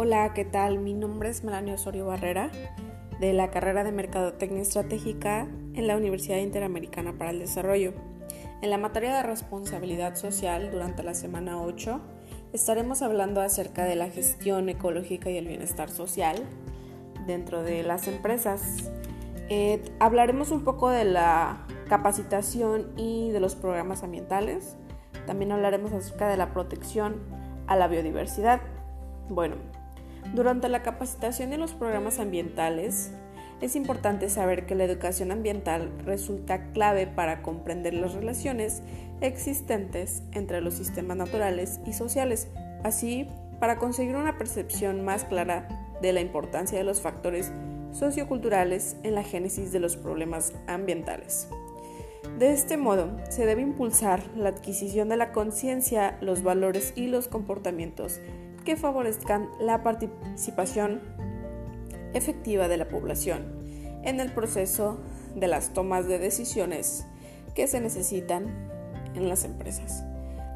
Hola, ¿qué tal? Mi nombre es Melania Osorio Barrera, de la carrera de Mercadotecnia Estratégica en la Universidad Interamericana para el Desarrollo. En la materia de responsabilidad social, durante la semana 8, estaremos hablando acerca de la gestión ecológica y el bienestar social dentro de las empresas. Eh, hablaremos un poco de la capacitación y de los programas ambientales. También hablaremos acerca de la protección a la biodiversidad. Bueno, durante la capacitación en los programas ambientales, es importante saber que la educación ambiental resulta clave para comprender las relaciones existentes entre los sistemas naturales y sociales, así para conseguir una percepción más clara de la importancia de los factores socioculturales en la génesis de los problemas ambientales. De este modo, se debe impulsar la adquisición de la conciencia, los valores y los comportamientos que favorezcan la participación efectiva de la población en el proceso de las tomas de decisiones que se necesitan en las empresas.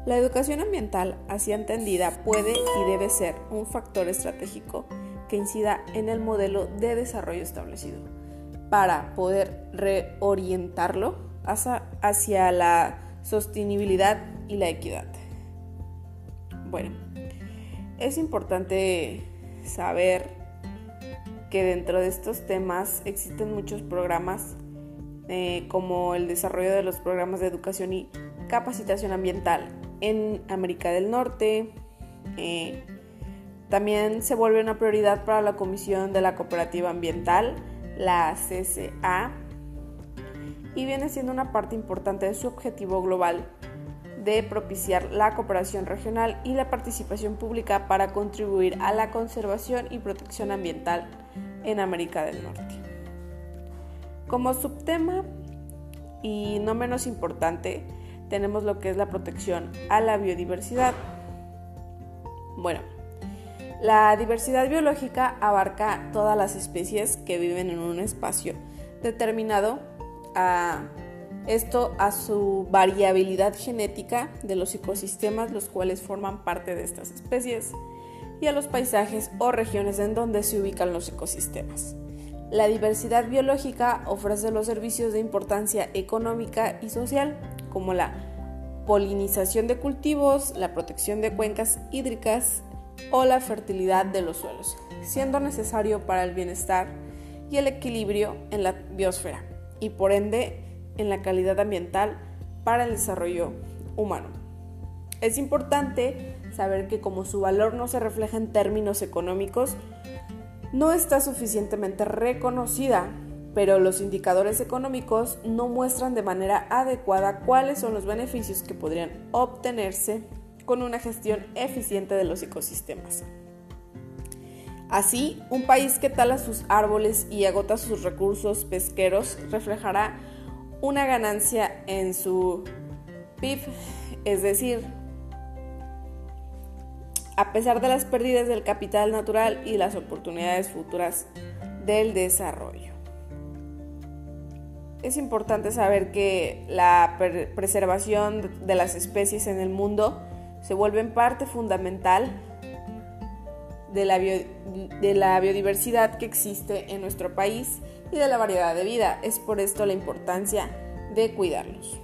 La educación ambiental, así entendida, puede y debe ser un factor estratégico que incida en el modelo de desarrollo establecido para poder reorientarlo hacia, la sostenibilidad y la equidad. Bueno, es importante saber que dentro de estos temas existen muchos programas eh, como el desarrollo de los programas de educación y capacitación ambiental en América del Norte. Eh, también se vuelve una prioridad para la Comisión de la Cooperativa Ambiental, la CCA, y viene siendo una parte importante de su objetivo global de propiciar la cooperación regional y la participación pública para contribuir a la conservación y protección ambiental en América del Norte. Como subtema, y no menos importante, tenemos lo que es la protección a la biodiversidad. Bueno, la diversidad biológica abarca todas las especies que viven en un espacio determinado a esto a su variabilidad genética de los ecosistemas los cuales forman parte de estas especies y a los paisajes o regiones en donde se ubican los ecosistemas. La diversidad biológica ofrece los servicios de importancia económica y social como la polinización de cultivos, la protección de cuencas hídricas o la fertilidad de los suelos, siendo necesario para el bienestar y el equilibrio en la biosfera y por ende en la calidad ambiental para el desarrollo humano. Es importante saber que como su valor no se refleja en términos económicos, no está suficientemente reconocida, pero los indicadores económicos no muestran de manera adecuada cuáles son los beneficios que podrían obtenerse con una gestión eficiente de los ecosistemas. Así, un país que tala sus árboles y agota sus recursos pesqueros reflejará una ganancia en su PIB, es decir, a pesar de las pérdidas del capital natural y las oportunidades futuras del desarrollo. Es importante saber que la preservación de las especies en el mundo se vuelve parte fundamental de la, de la biodiversidad que existe en nuestro país y de la variedad de vida. Es por esto la importancia de cuidarlos.